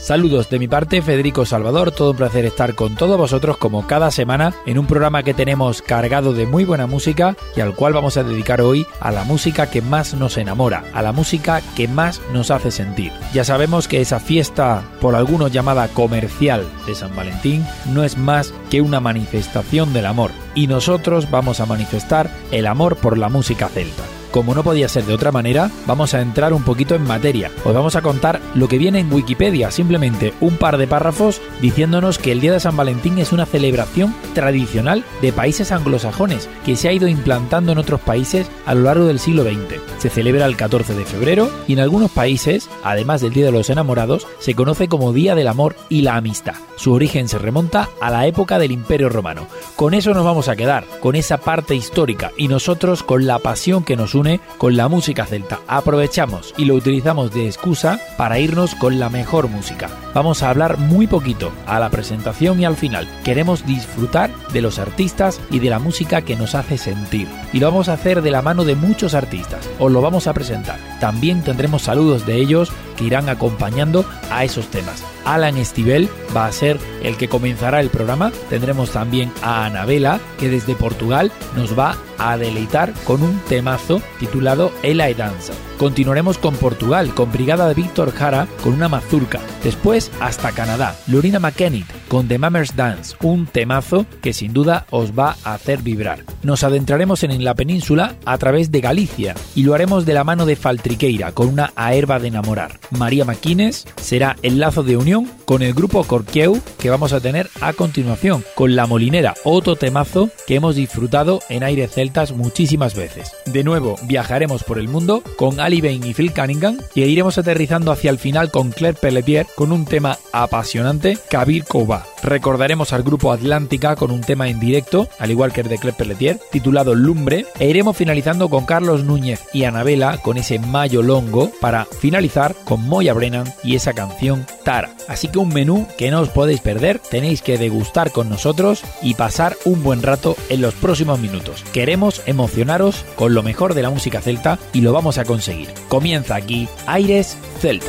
Saludos de mi parte, Federico Salvador, todo un placer estar con todos vosotros como cada semana en un programa que tenemos cargado de muy buena música y al cual vamos a dedicar hoy a la música que más nos enamora, a la música que más nos hace sentir. Ya sabemos que esa fiesta, por algunos llamada comercial de San Valentín, no es más que una manifestación del amor y nosotros vamos a manifestar el amor por la música celta. Como no podía ser de otra manera, vamos a entrar un poquito en materia. Os vamos a contar lo que viene en Wikipedia, simplemente un par de párrafos diciéndonos que el Día de San Valentín es una celebración tradicional de países anglosajones que se ha ido implantando en otros países a lo largo del siglo XX. Se celebra el 14 de febrero y en algunos países, además del Día de los Enamorados, se conoce como Día del Amor y la Amistad. Su origen se remonta a la época del Imperio Romano. Con eso nos vamos a quedar, con esa parte histórica y nosotros con la pasión que nos une con la música celta. Aprovechamos y lo utilizamos de excusa para irnos con la mejor música. Vamos a hablar muy poquito a la presentación y al final. Queremos disfrutar de los artistas y de la música que nos hace sentir. Y lo vamos a hacer de la mano de muchos artistas. Os lo vamos a presentar. También tendremos saludos de ellos que irán acompañando a esos temas. Alan Estivel va a ser el que comenzará el programa. Tendremos también a Anabela, que desde Portugal nos va a deleitar con un temazo titulado Ela e Danza. Continuaremos con Portugal, con Brigada de Víctor Jara, con una mazurca. Después hasta Canadá, Lorina McKennitt con The Mammers Dance, un temazo que sin duda os va a hacer vibrar. Nos adentraremos en la península a través de Galicia y lo haremos de la mano de Faltriqueira con una aerba de enamorar. María Maquines será el lazo de unión con el grupo Corqueu que vamos a tener a continuación, con La Molinera, otro temazo que hemos disfrutado en aire celtas muchísimas veces. De nuevo viajaremos por el mundo con Ali Bain y Phil Cunningham y iremos aterrizando hacia el final con Claire Pelletier con un tema apasionante, Kabir Kouba. Recordaremos al grupo Atlántica con un tema en directo, al igual que el de Clep Pelletier, titulado Lumbre, e iremos finalizando con Carlos Núñez y Anabela con ese Mayo Longo para finalizar con Moya Brennan y esa canción Tara. Así que un menú que no os podéis perder, tenéis que degustar con nosotros y pasar un buen rato en los próximos minutos. Queremos emocionaros con lo mejor de la música celta y lo vamos a conseguir. Comienza aquí Aires Celta.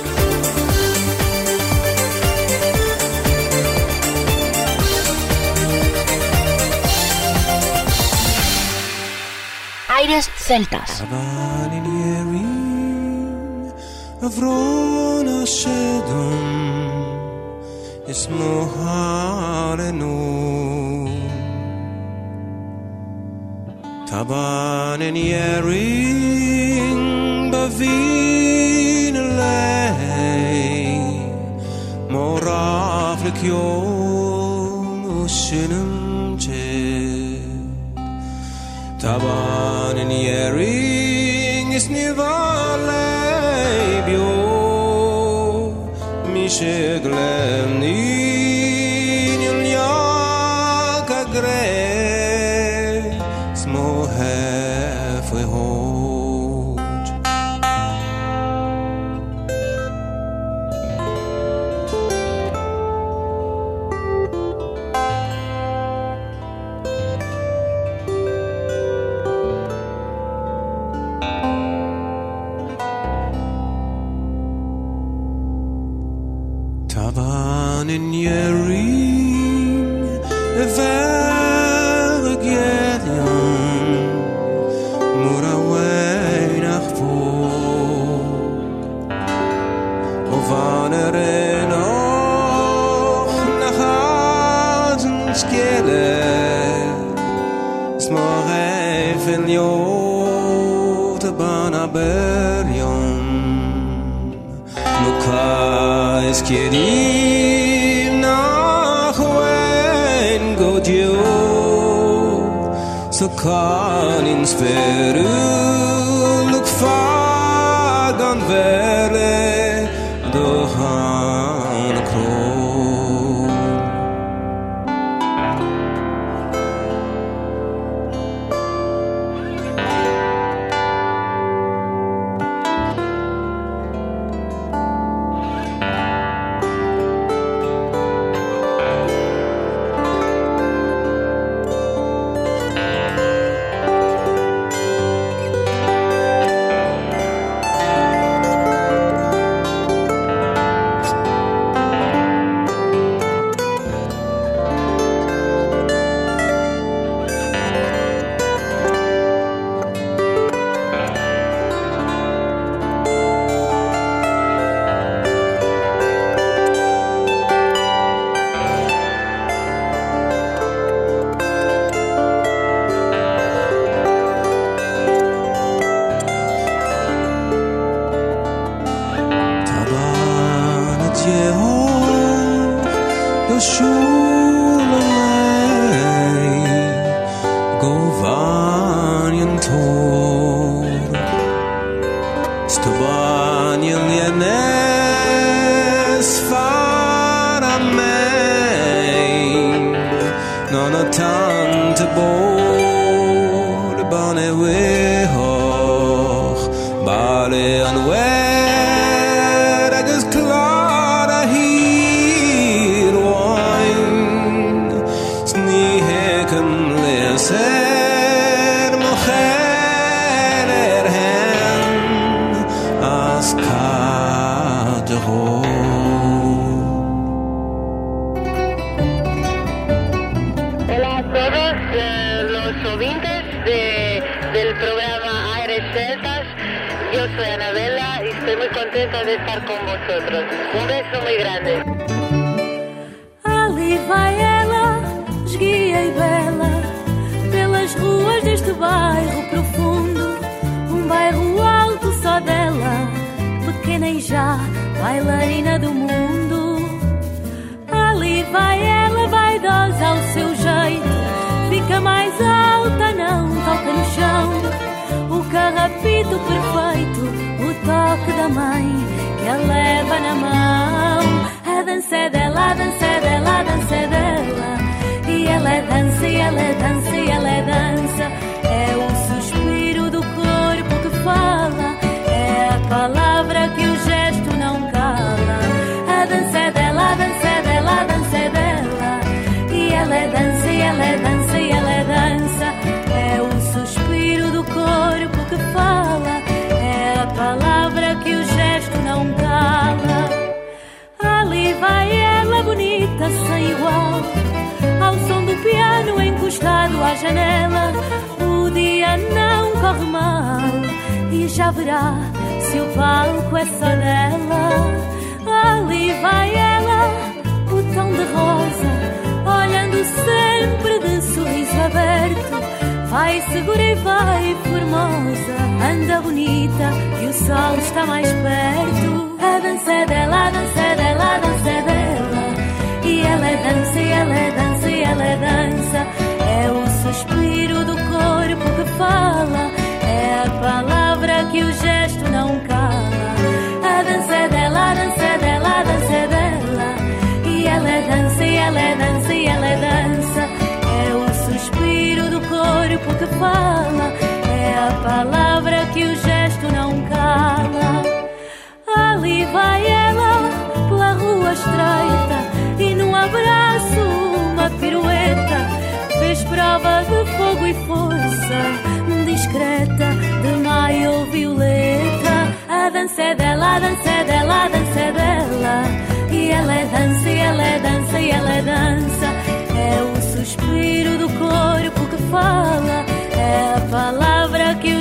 aires celtas. Taban in Yering Bavin Lay Morav Lekyo Ushinum Taban in Yering is Nivalay Bio Mishiglen Nivalay Kanins Verübung. E já bailarina do mundo. Ali vai ela, vaidosa ao seu jeito, fica mais alta, não toca no chão. O carrapito perfeito, o toque da mãe que a leva na mão. A dança é dela, a dança é dela, a dança é dela. E ela é dança, e ela é dança, e ela é dança. É o suspiro do corpo que fala, é a palavra sem igual, ao som do piano encostado à janela. O dia não corre mal e já verá se o palco é só dela. Ali vai ela, o tom de rosa, olhando sempre de sorriso aberto. Vai segura e vai formosa, anda bonita e o sol está mais perto. A dança é dela, a dança é dela, a dança é dela. Dança, e ela é dança, e ela é dança. É o suspiro do corpo que fala, é a palavra que o gesto não cala. A dança é dela, a dança é dela, a dança é dela. E ela é dança, e ela é dança, e ela dança. É o suspiro do corpo que fala, é a palavra que o gesto não cala. Dança é dela, a dança é dela, a dança é dela. E ela é dança, e ela é dança, e ela é dança. É o suspiro do corpo que fala, é a palavra que o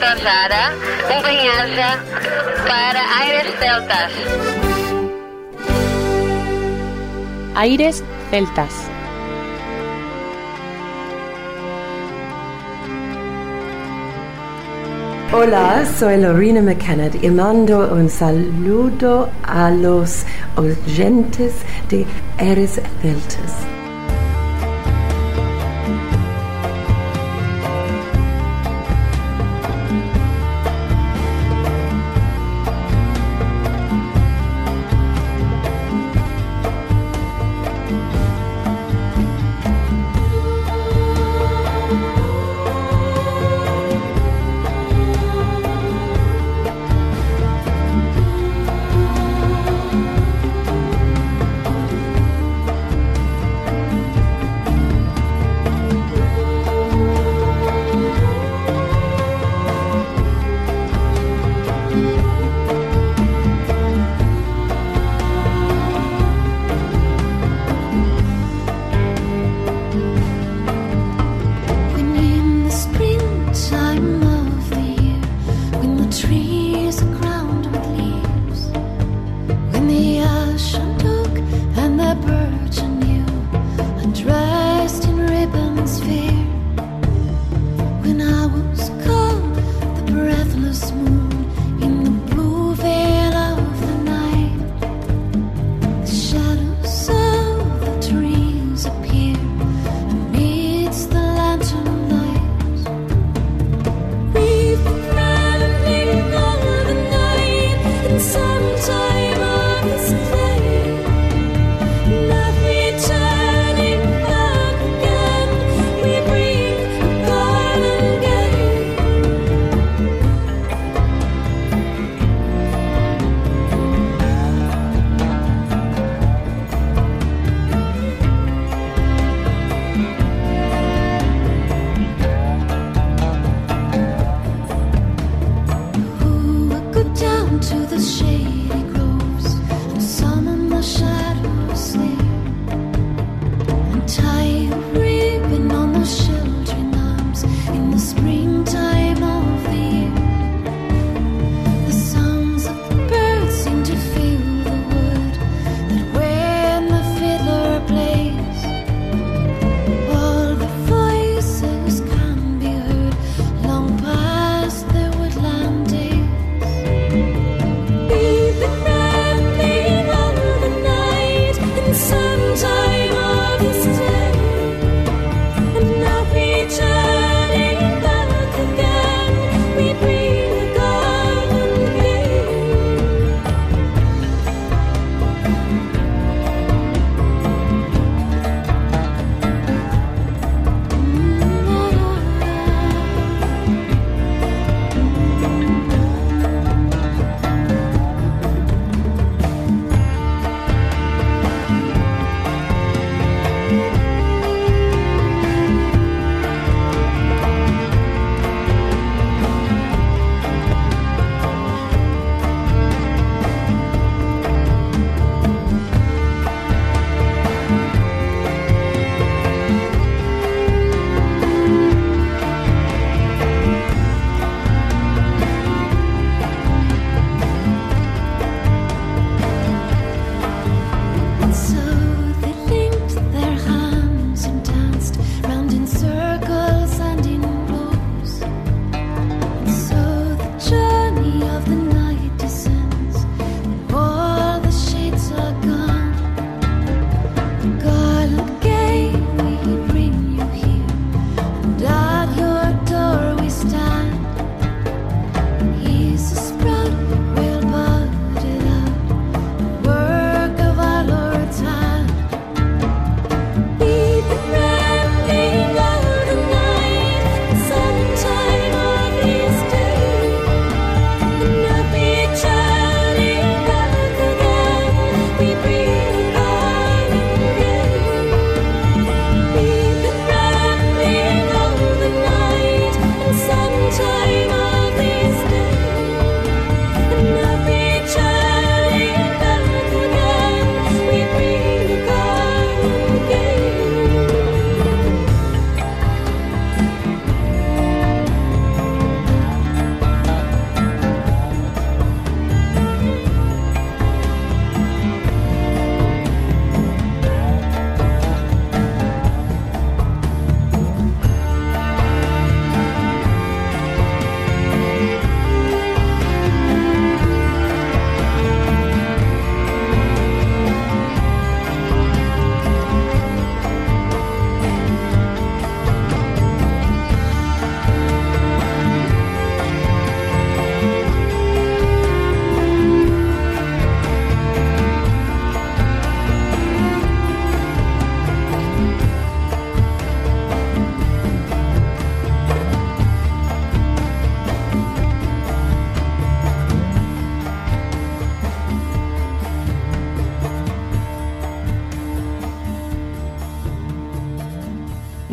Jara. Um bem-aja para Aires Celtas. Aires Celtas. Hola, soy Lorena McKenna y mando un saludo a los oyentes de Eres Celtas.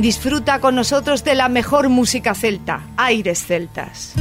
Disfruta con nosotros de la mejor música celta, Aires Celtas.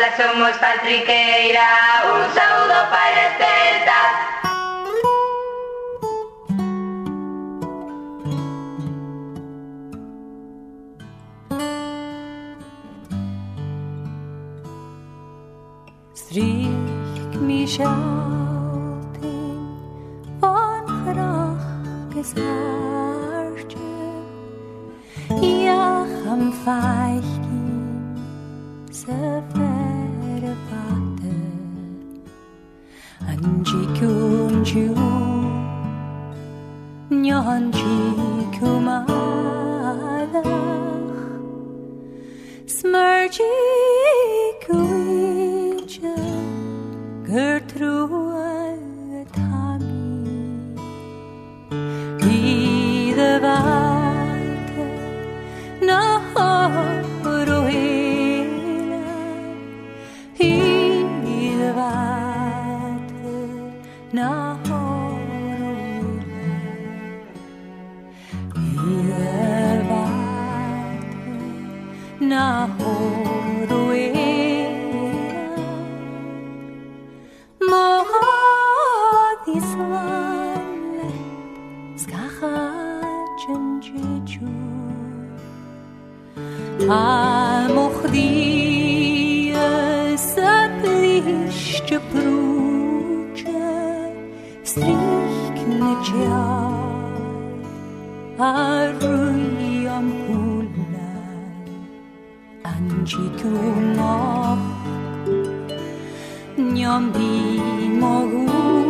Ola, somos Patriqueira Un saúdo para Esteltas Yom di mo.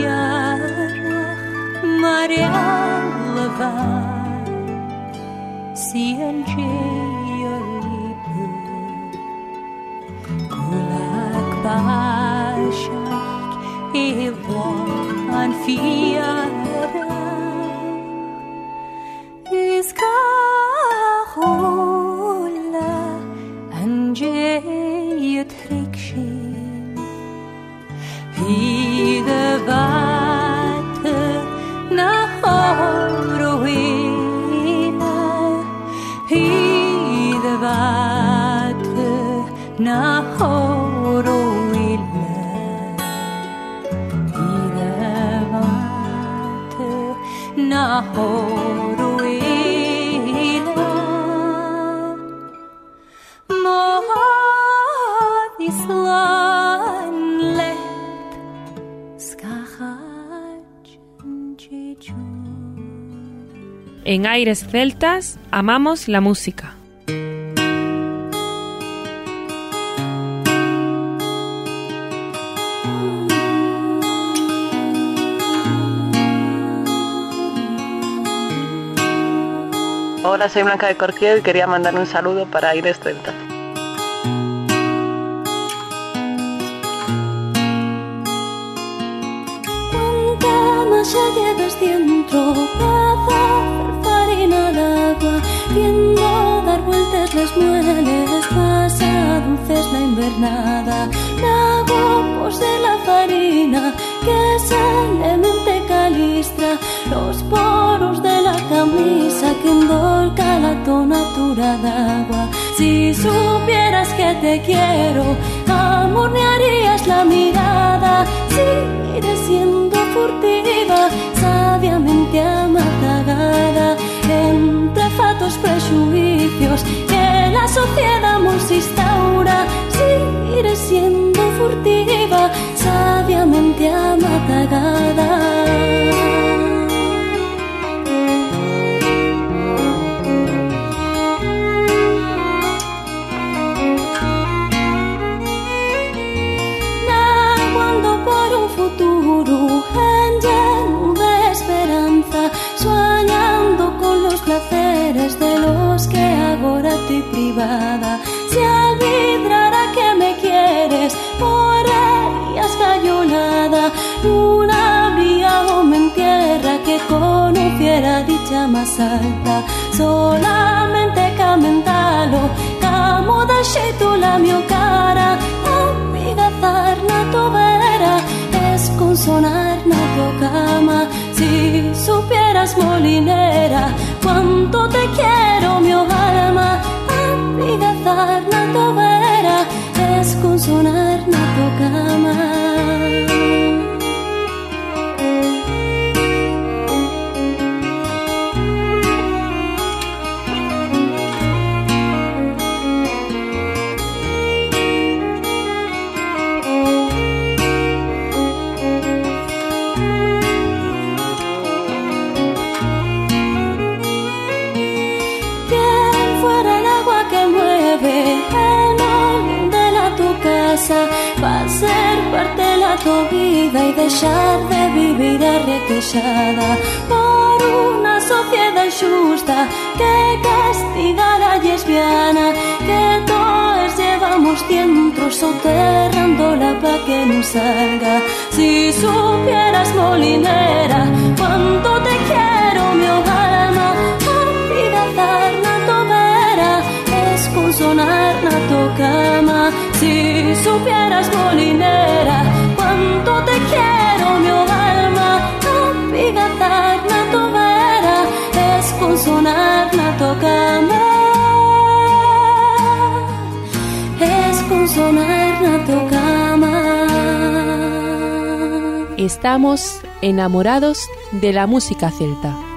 feet. Aires Celtas amamos la música. Hola, soy Blanca de Corquier y quería mandar un saludo para Aires Celta. Cuánta masa llevas dentro viendo dar vueltas las mueles, pasa dulces la invernada, lavos de la farina que salemente calistra, los poros de la camisa que endolca la tonatura d'agua. Si supieras que te quiero, amornearías la mirada, seguiré siendo furtiva, sabiamente amatagada, entre fatos prejuicios que la sociedad nos instaura, seguiré siendo furtiva, sabiamente amatagada. Se alvidrará que me quieres por ellas cayolada. Luna habría o me entierra que conociera dicha más alta. Solamente camentalo, camo da la mio cara. Amigazar na tu vera, es consonar na tu cama. Si supieras molinera, cuánto te quiero, mi alma. Amiga na tovera Es con sonar na tu cama que castiga a la lesbiana que todos llevamos dentro soterrándola para que no salga. Si supieras molinera cuánto te quiero mi alma vida darna vera es con sonar na tu cama si supieras molinera Estamos enamorados de la música celta.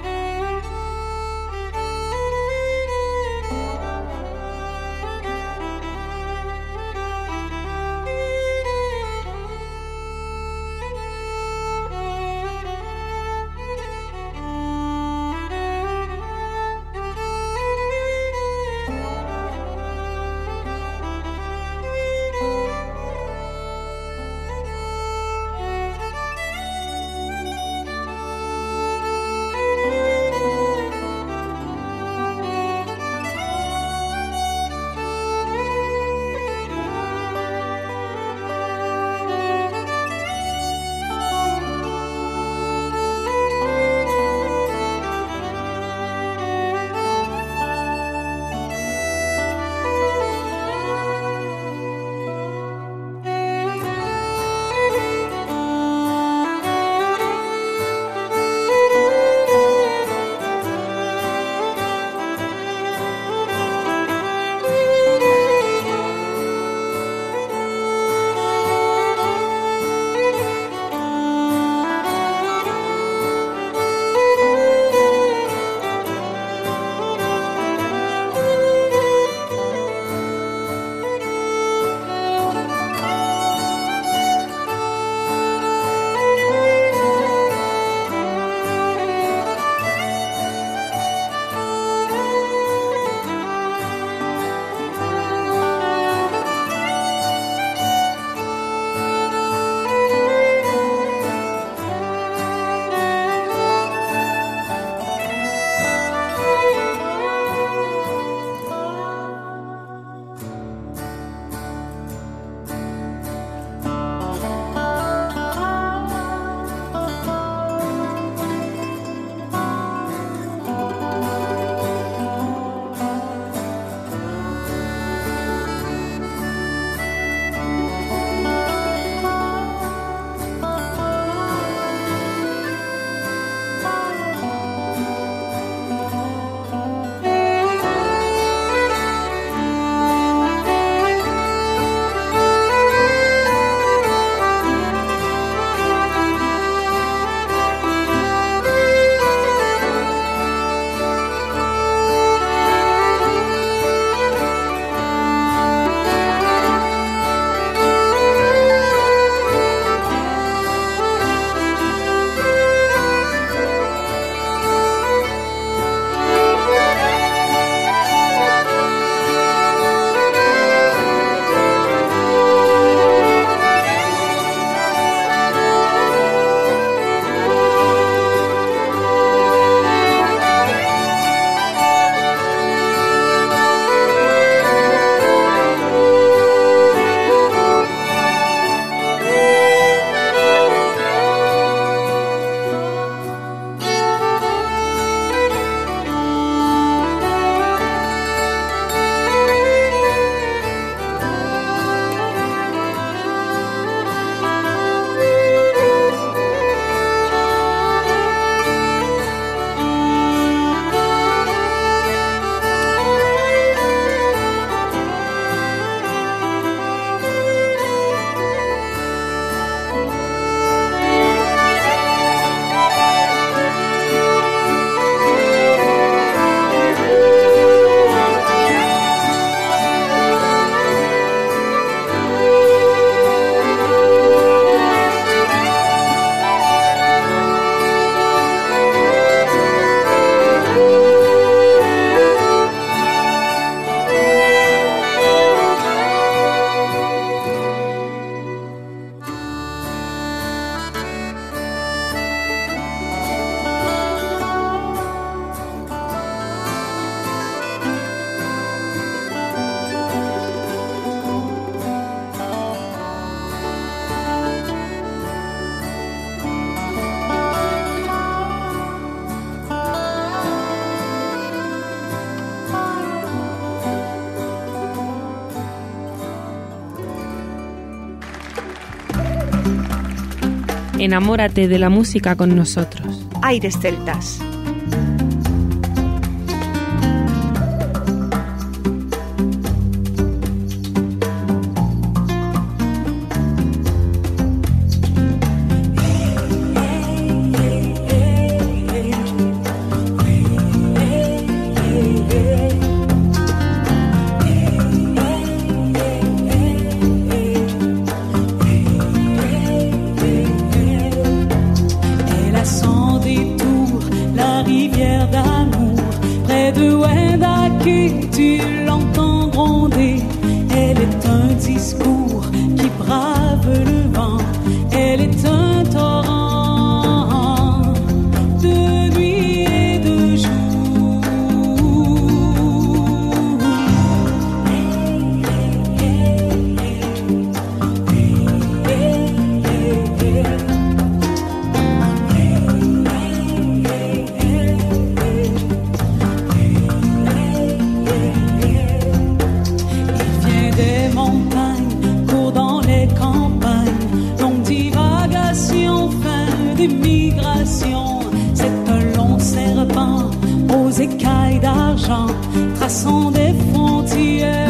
Enamórate de la música con nosotros. Aires Celtas. traçons des frontières.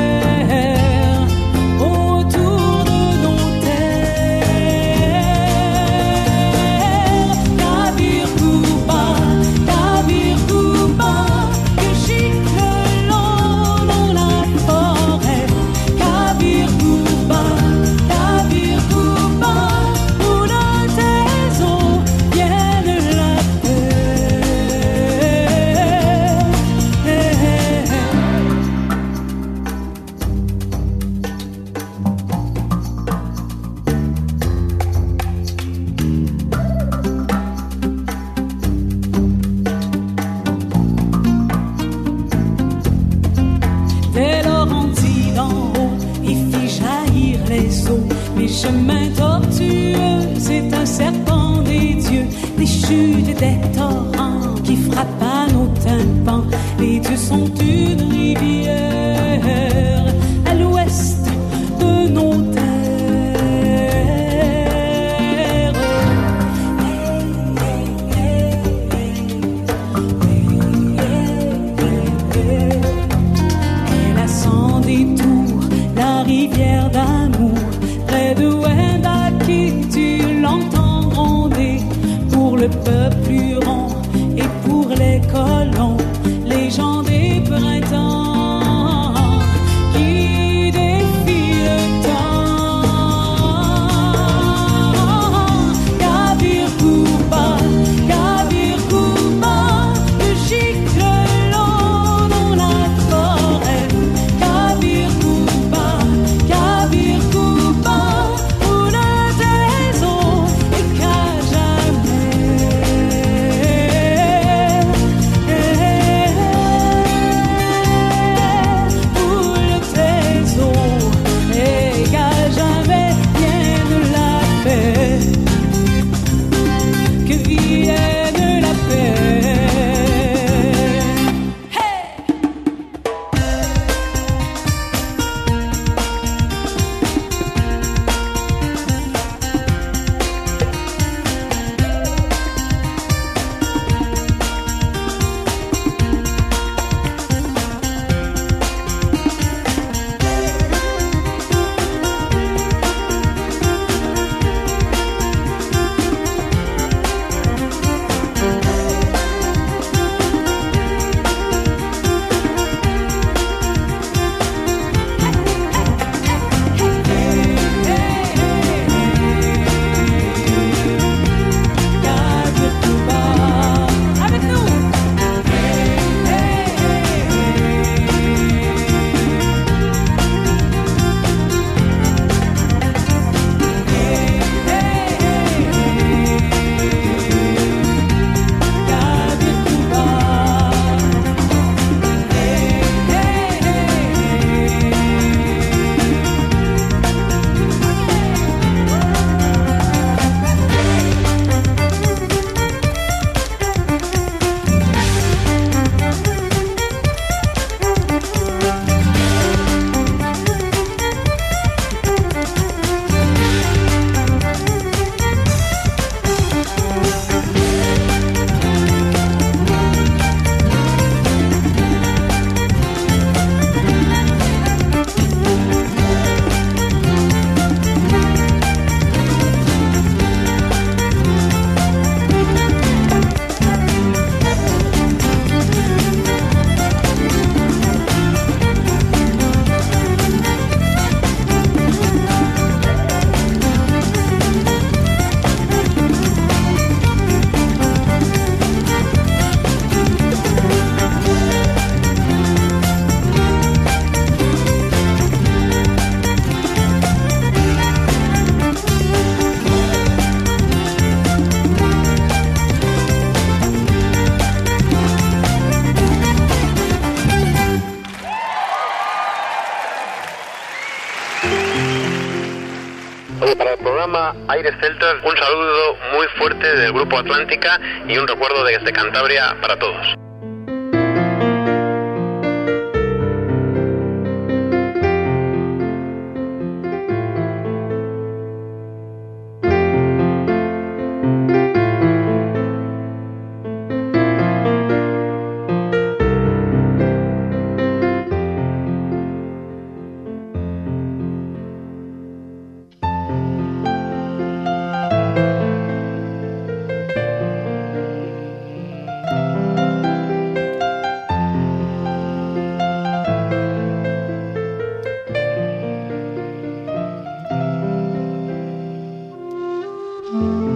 Un saludo muy fuerte del Grupo Atlántica y un recuerdo desde Cantabria para todos. Mm-hmm.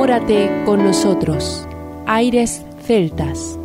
Enamórate con nosotros. Aires Celtas.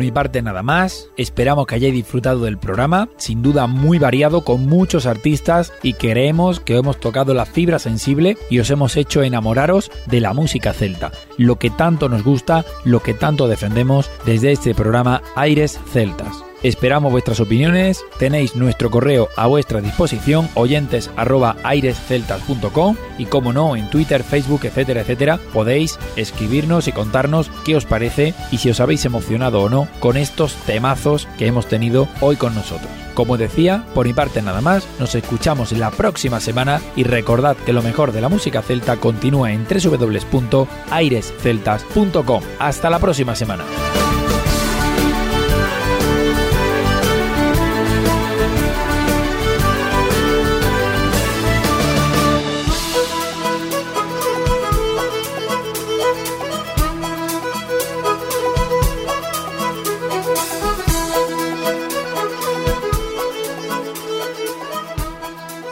Por mi parte nada más, esperamos que hayáis disfrutado del programa, sin duda muy variado con muchos artistas y creemos que hemos tocado la fibra sensible y os hemos hecho enamoraros de la música celta, lo que tanto nos gusta, lo que tanto defendemos desde este programa Aires Celtas. Esperamos vuestras opiniones, tenéis nuestro correo a vuestra disposición, oyentes y como no, en Twitter, Facebook, etcétera, etcétera, podéis escribirnos y contarnos qué os parece y si os habéis emocionado o no con estos temazos que hemos tenido hoy con nosotros. Como decía, por mi parte nada más, nos escuchamos la próxima semana y recordad que lo mejor de la música celta continúa en www.airesceltas.com. Hasta la próxima semana.